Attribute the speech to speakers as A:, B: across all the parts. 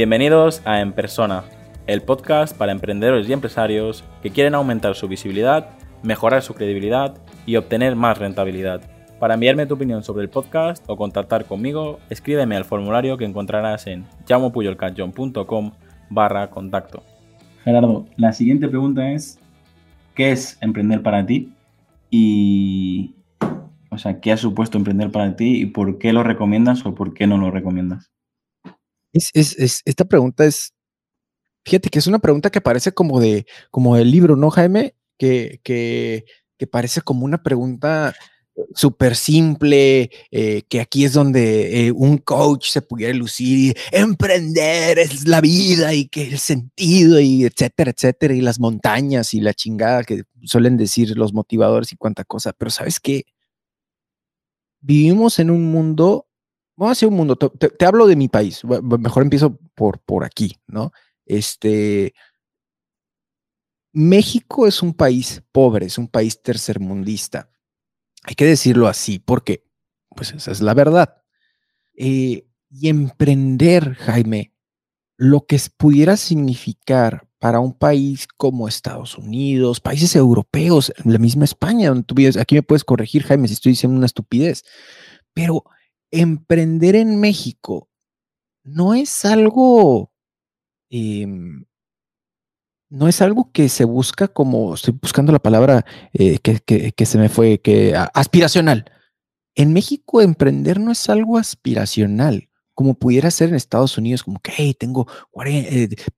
A: Bienvenidos a En Persona, el podcast para emprendedores y empresarios que quieren aumentar su visibilidad, mejorar su credibilidad y obtener más rentabilidad. Para enviarme tu opinión sobre el podcast o contactar conmigo, escríbeme al formulario que encontrarás en llamopuyolcanchon.com barra contacto. Gerardo, la siguiente pregunta es, ¿qué es emprender para ti? Y, o sea, ¿qué ha supuesto emprender para ti y por qué lo recomiendas o por qué no lo recomiendas?
B: Es, es, esta pregunta es, fíjate que es una pregunta que parece como de, como del libro, ¿no, Jaime? Que, que, que parece como una pregunta súper simple, eh, que aquí es donde eh, un coach se pudiera lucir y emprender es la vida y que el sentido y etcétera, etcétera, y las montañas y la chingada que suelen decir los motivadores y cuánta cosa. Pero sabes qué? Vivimos en un mundo, vamos a decir un mundo, te, hablo de mi país, mejor empiezo por, por aquí, ¿no? Este, México es un país pobre, es un país tercermundista hay que decirlo así porque, pues esa es la verdad. Eh, y emprender, Jaime, lo que pudiera significar para un país como Estados Unidos, países europeos, la misma España, donde tú vives, aquí me puedes corregir, Jaime, si estoy diciendo una estupidez, pero emprender en México no es algo em, no es algo que se busca como, estoy buscando la palabra eh, que, se me fue, que aspiracional. En México emprender no es algo aspiracional, como pudiera ser en Estados Unidos, como que, tengo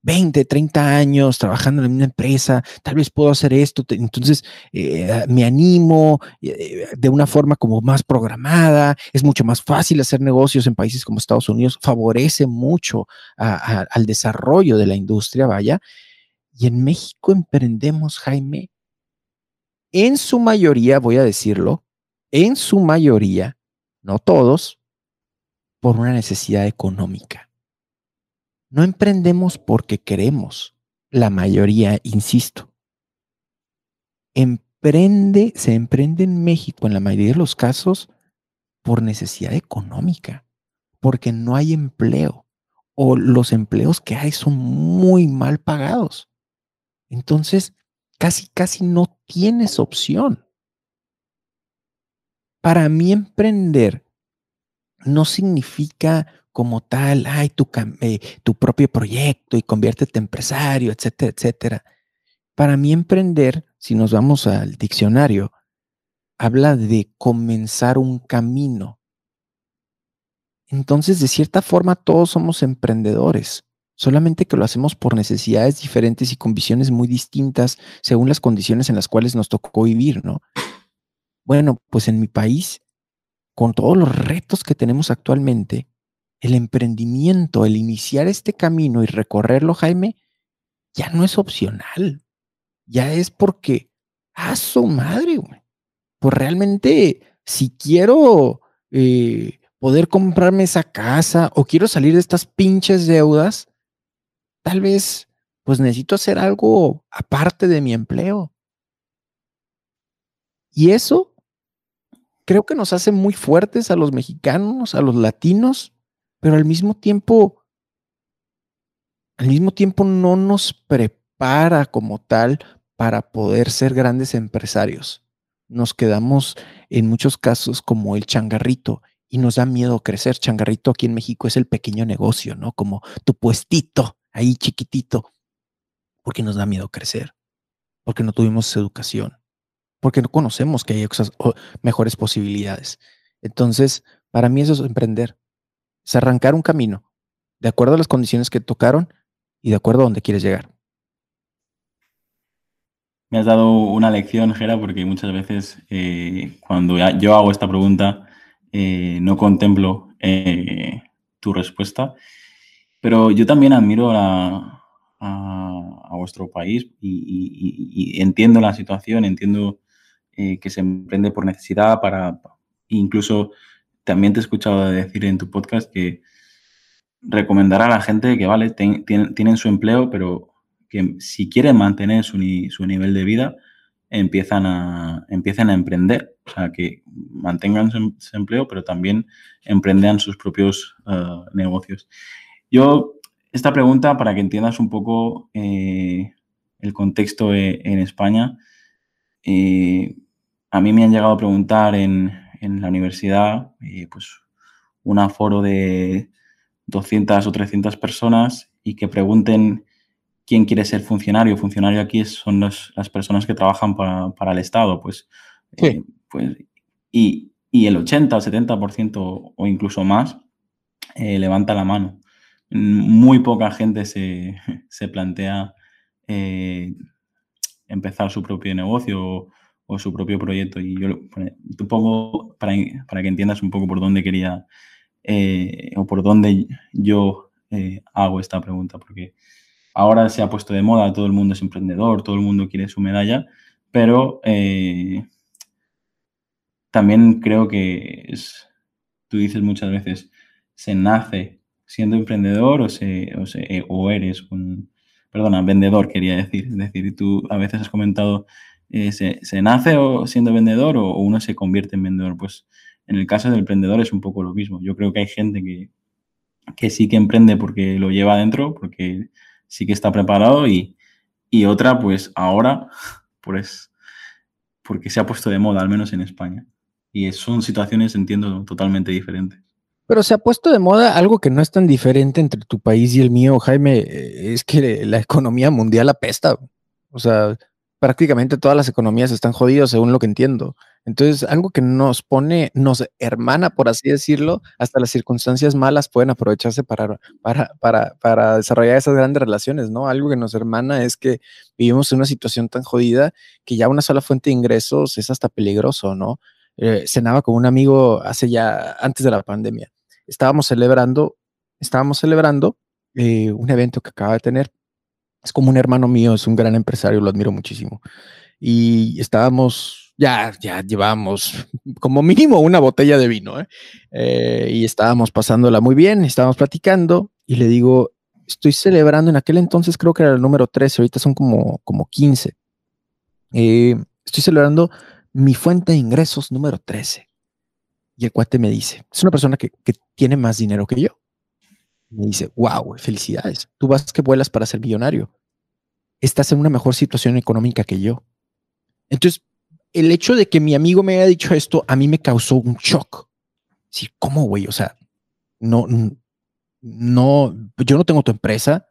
B: 20, 30 eh, años trabajando en una empresa, tal vez puedo hacer esto, entonces eh, me animo de una forma como más programada, es mucho más fácil hacer negocios en países como Estados Unidos, favorece mucho al desarrollo de la industria, vaya, y en México emprendemos, Jaime, en su mayoría, voy a decirlo, en su mayoría, no todos, por una necesidad económica. No emprendemos porque queremos, la mayoría, insisto. Emprende, se emprende en México en la mayoría de los casos por necesidad económica, porque no hay empleo o los empleos que hay son muy mal pagados. Entonces, casi, casi no tienes opción. Para mí emprender no significa como tal, ay, tu, eh, tu propio proyecto y conviértete empresario, etcétera, etcétera. Para mí emprender, si nos vamos al diccionario, habla de comenzar un camino. Entonces, de cierta forma, todos somos emprendedores solamente que lo hacemos por necesidades diferentes y con visiones muy distintas según las condiciones en las cuales nos tocó vivir, ¿no? Bueno, pues en mi país, con todos los retos que tenemos actualmente, el emprendimiento, el iniciar este camino y recorrerlo, Jaime, ya no es opcional. Ya es porque, a su madre, güey. Pues realmente, si quiero eh, poder comprarme esa casa o quiero salir de estas pinches deudas, tal vez pues necesito hacer algo aparte de mi empleo. Y eso creo que nos hace muy fuertes a los mexicanos, a los latinos, pero al mismo tiempo, al mismo tiempo no nos prepara como tal para poder ser grandes empresarios. Nos quedamos en muchos casos como el changarrito y nos da miedo crecer. Changarrito aquí en México es el pequeño negocio, ¿no? Como tu puestito ahí chiquitito, porque nos da miedo crecer, porque no tuvimos educación, porque no conocemos que hay mejores posibilidades. Entonces, para mí eso es emprender, es arrancar un camino de acuerdo a las condiciones que tocaron y de acuerdo a donde quieres llegar.
A: Me has dado una lección, Gera, porque muchas veces eh, cuando yo hago esta pregunta eh, no contemplo eh, tu respuesta pero yo también admiro a, vuestro país y, entiendo la situación, entiendo eh, que se emprende por necesidad para, incluso también te he escuchado decir en tu podcast que recomendar a la gente que, vale, tienen, su empleo, pero que si quieren mantener su, nivel de vida, empiezan a, empiezan a emprender. O sea, que mantengan su, empleo, pero también emprendan sus propios eh, negocios. Yo esta pregunta, para que entiendas un poco eh, el contexto e, en España, a mí me han llegado a preguntar en, la universidad, eh, pues un aforo de 200 o 300 personas y que pregunten quién quiere ser funcionario. Funcionario aquí son las personas que trabajan para, el Estado, pues, pues y, y, el 80 o 70% o incluso más levanta la mano muy poca gente se, plantea eh, empezar su propio negocio o, su propio proyecto. Y yo te pongo para, que entiendas un poco por dónde quería eh, o por dónde yo eh, hago esta pregunta, porque ahora se ha puesto de moda, todo el mundo es emprendedor, todo el mundo quiere su medalla, pero también creo que es, tú dices muchas veces, se nace siendo emprendedor o, se, o, eh, eres un, perdona, vendedor quería decir. Es decir, tú a veces has comentado, eh, se, nace o siendo vendedor o, uno se convierte en vendedor? Pues en el caso del emprendedor es un poco lo mismo. Yo creo que hay gente que, que sí que emprende porque lo lleva adentro, porque sí que está preparado y, y otra pues ahora pues porque se ha puesto de moda, al menos en España. Y son situaciones, entiendo, totalmente diferentes.
B: Pero se ha puesto de moda algo que no es tan diferente entre tu país y el mío, Jaime, eh, es que la economía mundial apesta. O sea, prácticamente todas las economías están jodidas, según lo que entiendo. Entonces, algo que nos pone, nos hermana, por así decirlo, hasta las circunstancias malas pueden aprovecharse para, para, para, desarrollar esas grandes relaciones, ¿no? Algo que nos hermana es que vivimos en una situación tan jodida que ya una sola fuente de ingresos es hasta peligroso, ¿no? eh, cenaba con un amigo hace ya, antes de la pandemia. Estábamos celebrando, estábamos celebrando eh, un evento que acaba de tener. Es como un hermano mío, es un gran empresario, lo admiro muchísimo. Y estábamos, ya, ya llevamos como mínimo una botella de vino, ¿eh? Eh, y estábamos pasándola muy bien, estábamos platicando y le digo, estoy celebrando, en aquel entonces creo que era el número 13, ahorita son como, como 15. estoy celebrando mi fuente de ingresos número 13. Y el cuate me dice, es una persona que, tiene más dinero que yo. Me dice, wow, felicidades. Tú vas que vuelas para ser millonario. Estás en una mejor situación económica que yo. Entonces, el hecho de que mi amigo me haya dicho esto, a mí me causó un shock. Sí, ¿cómo, güey? O sea, no, no, yo no tengo tu empresa.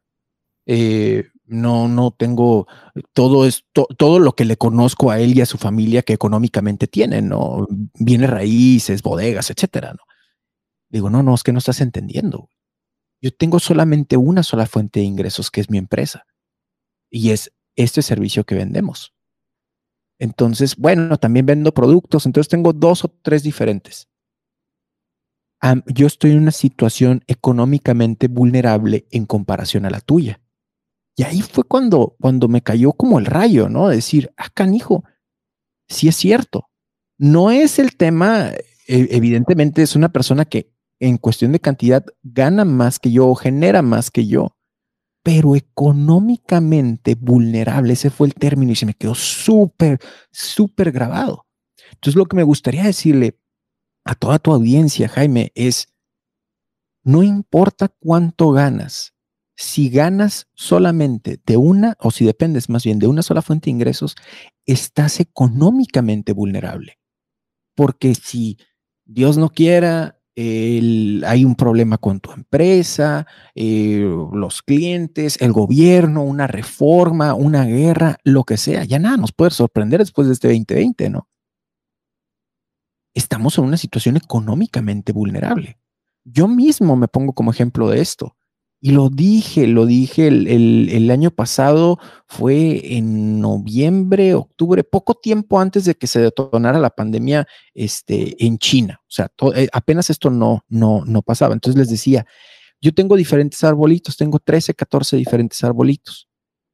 B: Eh, no, no tengo todo esto, todo lo que le conozco a él y a su familia que económicamente tienen, ¿no? Viene raíces, bodegas, etcétera, ¿no? Digo, no, no, es que no estás entendiendo. Yo tengo solamente una sola fuente de ingresos, que es mi empresa. Y es este servicio que vendemos. Entonces, bueno, también vendo productos, entonces tengo dos o tres diferentes. yo estoy en una situación económicamente vulnerable en comparación a la tuya. Y ahí fue cuando, cuando me cayó como el rayo, ¿no? Decir, ah, canijo, sí es cierto. No es el tema, e, evidentemente es una persona que en cuestión de cantidad gana más que yo o genera más que yo, pero económicamente vulnerable, ese fue el término y se me quedó súper, súper grabado. Entonces lo que me gustaría decirle a toda tu audiencia, Jaime, es, no importa cuánto ganas, si ganas solamente de una, o si dependes más bien de una sola fuente de ingresos, estás económicamente vulnerable. Porque si Dios no quiera, hay un problema con tu empresa, eh, los clientes, el gobierno, una reforma, una guerra, lo que sea, ya nada nos puede sorprender después de este 2020, ¿no? Estamos en una situación económicamente vulnerable. Yo mismo me pongo como ejemplo de esto. Y lo dije, lo dije el, año pasado, fue en noviembre, octubre, poco tiempo antes de que se detonara la pandemia este, en China. O sea, eh, apenas esto no, no, no pasaba. Entonces les decía, yo tengo diferentes arbolitos, tengo 13, 14 diferentes arbolitos.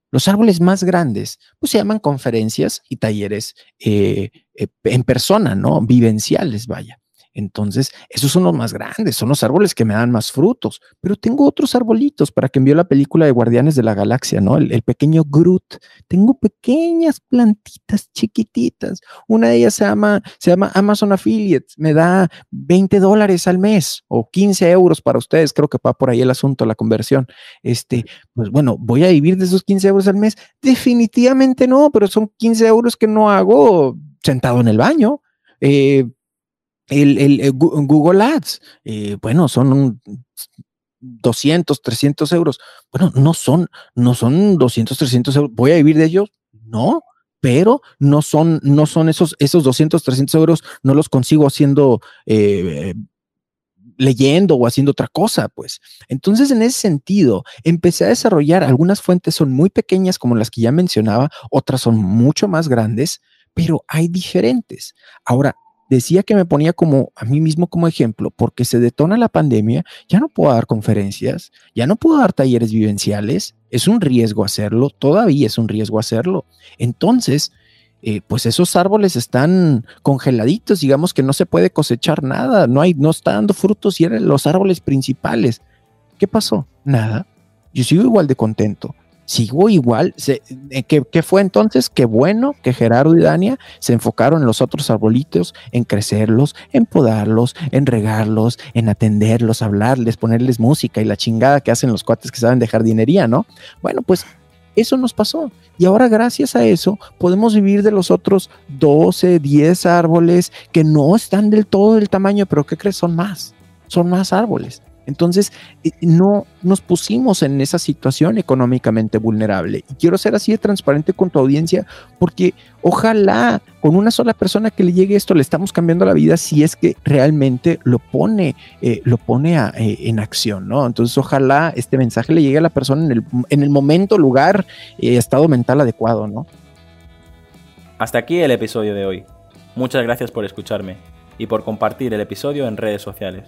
B: Los árboles más grandes, pues se llaman conferencias y talleres eh, eh, en persona, ¿no? Vivenciales, vaya. Entonces, esos son los más grandes, son los árboles que me dan más frutos. Pero tengo otros arbolitos para quien vio la película de Guardianes de la Galaxia, ¿no? El, pequeño Groot. Tengo pequeñas plantitas chiquititas. Una de ellas se llama, se llama Amazon Affiliates. Me da 20 dólares al mes o 15 euros para ustedes. Creo que va por ahí el asunto, la conversión. Este, pues bueno, ¿voy a vivir de esos 15 euros al mes? Definitivamente no, pero son 15 euros que no hago sentado en el baño. Eh, el, eh, Google Ads, eh, bueno, son 200, 300 euros. Bueno, no son, no son 200, 300 euros. ¿Voy a vivir de ellos? No, pero no son, no son esos, esos 200, 300 euros, no los consigo haciendo, eh, leyendo o haciendo otra cosa, pues. Entonces, en ese sentido, empecé a desarrollar, algunas fuentes son muy pequeñas, como las que ya mencionaba, otras son mucho más grandes, pero hay diferentes. Ahora, decía que me ponía como a mí mismo como ejemplo, porque se detona la pandemia, ya no puedo dar conferencias, ya no puedo dar talleres vivenciales, es un riesgo hacerlo, todavía es un riesgo hacerlo. Entonces, eh, pues esos árboles están congeladitos, digamos que no se puede cosechar nada, no hay, no está dando frutos y eran los árboles principales. ¿Qué pasó? Nada. Yo sigo igual de contento sigo igual. Eh, ¿qué, fue entonces? Qué bueno que Gerardo y Dania se enfocaron en los otros arbolitos, en crecerlos, en podarlos, en regarlos, en atenderlos, hablarles, ponerles música y la chingada que hacen los cuates que saben de jardinería, ¿no? Bueno, pues eso nos pasó. Y ahora gracias a eso podemos vivir de los otros 12, 10 árboles que no están del todo del tamaño, pero ¿qué crees? Son más. Son más árboles. Entonces, eh, no nos pusimos en esa situación económicamente vulnerable. Y quiero ser así de transparente con tu audiencia porque ojalá con una sola persona que le llegue esto le estamos cambiando la vida si es que realmente lo pone, eh, lo pone eh, en acción, ¿no? Entonces, ojalá este mensaje le llegue a la persona en el, en el momento, lugar, estado mental adecuado, ¿no?
A: Hasta aquí el episodio de hoy. Muchas gracias por escucharme y por compartir el episodio en redes sociales.